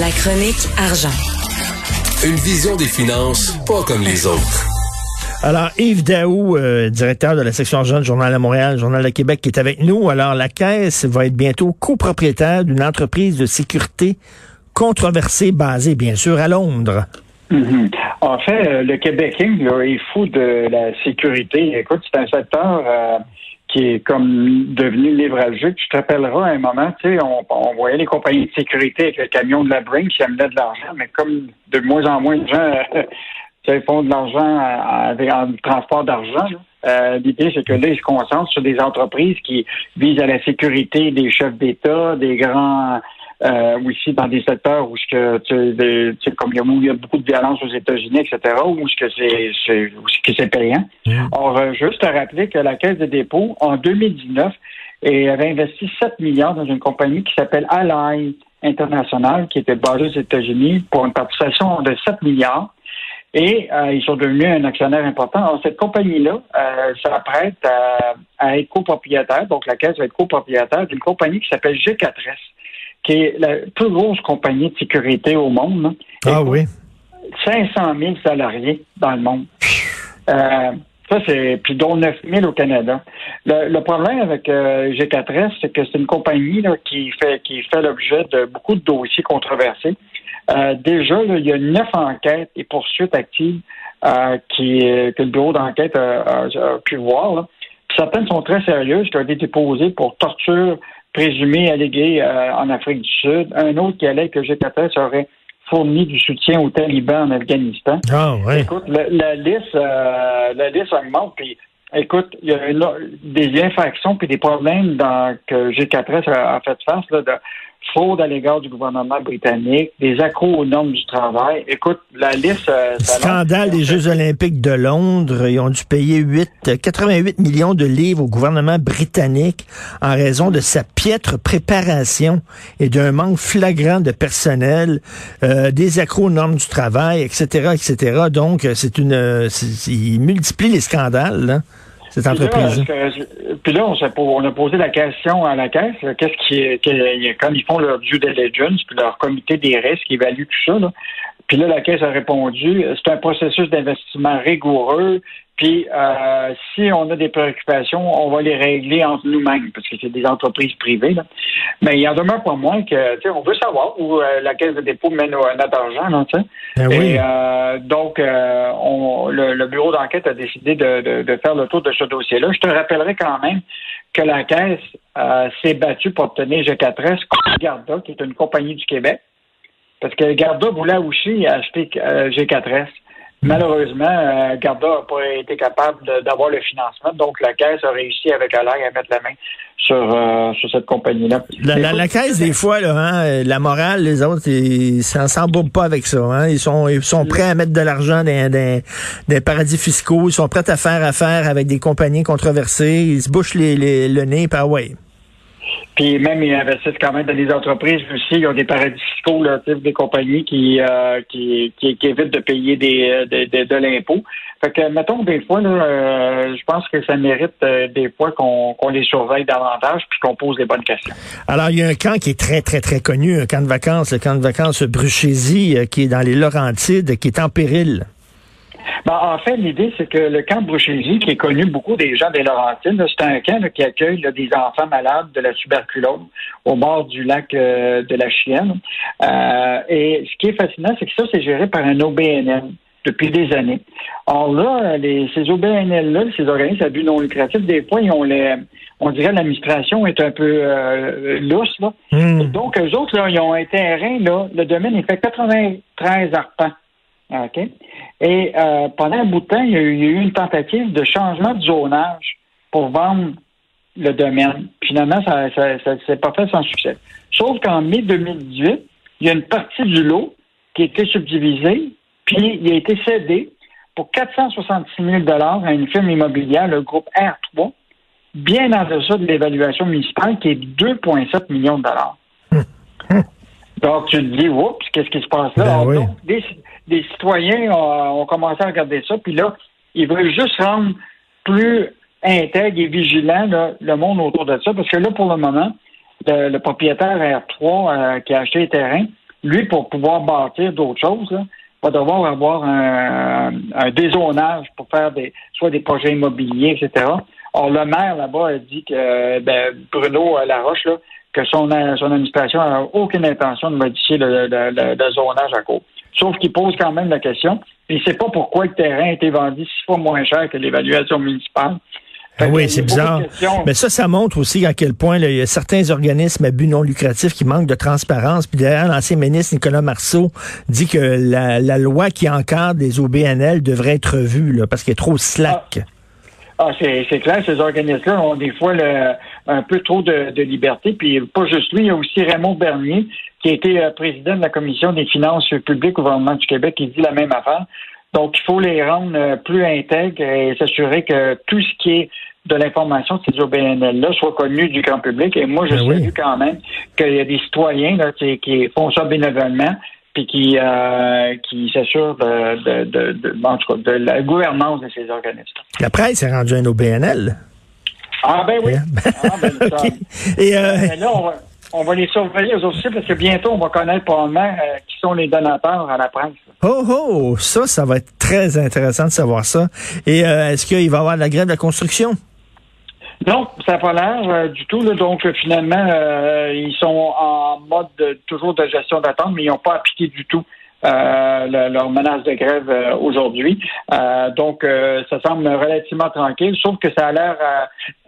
La chronique argent. Une vision des finances pas comme les autres. Alors, Yves Daou, euh, directeur de la section argent du Journal de Montréal, Journal de Québec, qui est avec nous. Alors, la Caisse va être bientôt copropriétaire d'une entreprise de sécurité controversée, basée bien sûr à Londres. Mhm. En fait, euh, le Québec là, est fou de la sécurité. Écoute, c'est un secteur euh, qui est comme devenu névralgique. Tu te rappelleras un moment, tu sais, on, voyait les compagnies de sécurité avec le camion de la Brinks qui amenaient de l'argent, mais comme de moins en moins de gens euh, font de l'argent en, transport d'argent, euh, l'idée, c'est que là, ils se concentrent sur des entreprises qui visent à la sécurité des chefs d'État, des grands euh, aussi dans des secteurs où que tu sais, comme il y, a, beaucoup de violence aux États-Unis, etc., où ce que c'est c'est c'est payant. Mm. Or, euh, juste à rappeler que la Caisse de dépôt, en 2019, avait investi 7 milliards dans une compagnie qui s'appelle Ally International, qui était basée aux États-Unis, pour une participation de 7 milliards. Et euh, ils sont devenus un actionnaire important. Alors, cette compagnie-là euh, s'apprête à, à, être copropriétaire, donc la Caisse va être copropriétaire d'une compagnie qui s'appelle G4S qui est la plus grosse compagnie de sécurité au monde. Hein. Ah oui. 500 000 salariés dans le monde. Euh, ça, c'est puis dont 9 000 au Canada. Le, problème avec euh, G4S, c'est que c'est une compagnie qui fait qui fait l'objet de beaucoup de dossiers controversés. Euh, déjà, il y a neuf enquêtes et poursuites actives qui, que le bureau d'enquête a, pu voir. Certaines sont très sérieuses, qui ont été déposées pour torture, présumé allégué euh, en Afrique du Sud. Un autre qui allait que G4S aurait fourni du soutien aux talibans en Afghanistan. Ah, ouais. Écoute, la, liste, euh, la liste augmente. Puis, écoute, il y a des infractions puis des problèmes dans, que G4S a, a fait face là, de fraude à l'égard du gouvernement britannique, des accros aux normes du travail. Écoute, la liste... Euh, Scandale des Jeux olympiques de Londres. Ils ont dû payer 8, 88 millions de livres au gouvernement britannique en raison de sa piètre préparation et d'un manque flagrant de personnel, euh, des accros aux normes du travail, etc., etc. Donc, c'est une... Euh, ils multiplient les scandales, là cette entreprise. Puis là, on, a posé la question à la caisse, qu'est-ce qui quand ils font leur due diligence, puis leur comité des risques qui évalue tout ça, là, puis là, la caisse a répondu, c'est un processus d'investissement rigoureux, puis euh, si on a des préoccupations, on va les régler entre nous-mêmes, parce que c'est des entreprises privées. Là. Mais il en demeure pas moins que, tu sais, on veut savoir où euh, la caisse de dépôt mène notre argent, là, tu sais. Ben Et euh, donc, on, le, bureau d'enquête a décidé de, de, faire le tour de ce dossier-là. Je te rappellerai quand même que la caisse s'est battue pour obtenir G4S contre Garda, qui est une compagnie du Québec, parce que Garda voulait aussi acheter G4S. Malheureusement, euh, Garda n'a pas été capable d'avoir le financement, donc la Caisse a réussi avec Alain à mettre la main sur, euh, sur cette compagnie-là. La, Caisse, des fois, là, hein, la morale, les autres, ils s'en pas avec ça. Hein. Ils, sont, ils sont prêts à mettre de l'argent dans, des paradis fiscaux, ils sont prêts à faire affaire avec des compagnies controversées, ils se bouchent les, le nez, par ouais. Puis même, ils investissent quand même dans des entreprises aussi. Ils ont des paradis fiscaux, des compagnies qui, euh, qui, qui, évitent de payer des, de, de, l'impôt. Fait que, mettons, des fois, euh, je pense que ça mérite euh, des fois qu'on les surveille davantage puis qu'on pose les bonnes questions. Alors, il y a un camp qui est très, très, très connu, un camp de vacances, le camp de vacances Bruchésie, qui est dans les Laurentides, qui est en péril. Ben, en fait, l'idée, c'est que le camp Bruchésie, qui est connu beaucoup des gens des Laurentides, c'est un camp qui accueille des enfants malades de la tuberculose au bord du lac euh, de la Chienne. Euh, et ce qui est fascinant, c'est que ça, c'est géré par un OBNL depuis des années. Or là, les, ces OBNL-là, ces organismes à but non lucratif, des fois, ils ont les, on dirait l'administration est un peu euh, lousse. Là. Hmm. Donc, eux autres, là, ils ont un terrain, là, le domaine, il fait 93 arpents. OK? Et euh, pendant un bout de temps, il y, a eu, une tentative de changement de zonage pour vendre le domaine. Finalement, ça ne s'est pas fait sans succès. Sauf qu'en mai 2018, il y a une partie du lot qui a été subdivisée, puis il a été cédé pour 466 000 à une firme immobilière, le groupe R3, bien en deçà de l'évaluation municipale qui est 2,7 millions de dollars. Donc, tu te dis, oups, qu'est-ce qui se passe là? Ben Alors, oui. donc, des, des citoyens ont, commencé à regarder ça, puis là, ils veulent juste rendre plus intègre et vigilant là, le monde autour de ça, parce que là, pour le moment, le, propriétaire R3 euh, qui a acheté les terrains, lui, pour pouvoir bâtir d'autres choses, là, va devoir avoir un, un dézonage pour faire des soit des projets immobiliers, etc. Or, le maire là-bas a dit que ben, Bruno euh, Laroche, là, que son, son administration n'a aucune intention de modifier le, le, le- le zonage à court. Sauf qu'il pose quand même la question. Il ne sait pas pourquoi le terrain a été vendu six fois moins cher que l'évaluation municipale. Ah oui, c'est bizarre. Mais ça, ça montre aussi à quel point là, il y a certains organismes à but non lucratif qui manquent de transparence. Puis d'ailleurs, l'ancien ministre Nicolas Marceau dit que la, la loi qui encadre les OBNL devrait être revue là, parce qu'elle est trop slack. Ah, c'est c'est clair, ces organismes-là ont des fois le- un peu trop de, de liberté. Puis pas juste lui, il y a aussi Raymond Bernier, qui a été euh, président de la Commission des finances publiques au gouvernement du Québec, qui dit la même affaire. Donc, il faut les rendre euh, plus intègres et s'assurer que tout ce qui est de l'information de ces OBNL-là soit connu du grand public. Et moi, je Ben salue oui. quand même qu'il y a des citoyens là, qui, qui font ça bénévolement puis qui, euh, qui s'assurent de, de, de, de- en tout cas, de la gouvernance de ces organismes. La presse est rendue un OBNL. Ah ben oui. Ah, ben. Et euh, Mais là, on va, on va les surveiller eux aussi parce que bientôt, on va connaître probablement euh, qui sont les donateurs à la presse. oh oh, ça, ça va être très intéressant de savoir ça. Et euh, est-ce qu'il va y avoir de la grève de la construction? Non, ça n'a pas l'air euh, du tout. là. donc, finalement, ils sont en mode de- toujours de gestion d'attente, mais ils n'ont pas appliqué du tout euh, le- leur menace de grève euh, aujourd'hui. Euh, donc, euh, ça semble relativement tranquille, sauf que ça a l'air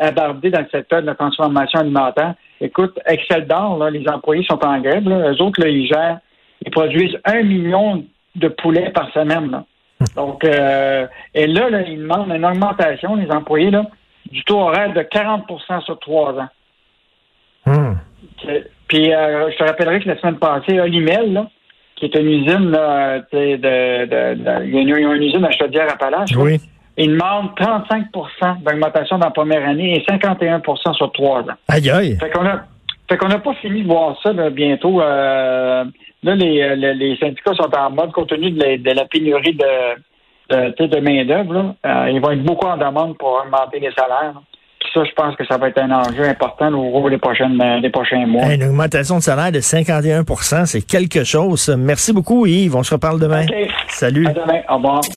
abordé dans le secteur de la transformation alimentaire. Écoute, Excel d'or, là, les employés sont en grève. Là. Eux autres, là, ils gèrent, ils produisent un million de poulets par semaine. là. Donc, et là, là, ils demandent une augmentation, les employés, là, du taux horaire de 40% sur trois ans. Hmm. Puis, je te rappellerai que la semaine passée, Olimel, là, qui est une usine, là, de, de, de- il y a une, il usine à Chaudière-Appalaches, Oui. ils demandent 35% d'augmentation dans la première année et 51% sur trois ans. Aïe aïe. Fait qu'on a, fait qu'on n'a pas fini de voir ça là, bientôt. Euh, là, les, les, les syndicats sont en mode compte tenu de la, de la pénurie de, de, tu sais, de main d'œuvre. là. Euh, ils vont être beaucoup en demande pour augmenter les salaires. là. Ça, je pense que ça va être un enjeu important au cours des prochaines, euh, des prochains mois. Une augmentation de salaire de 51% c'est quelque chose. Merci beaucoup, Yves. On se reparle demain. Salut. À demain. Au revoir.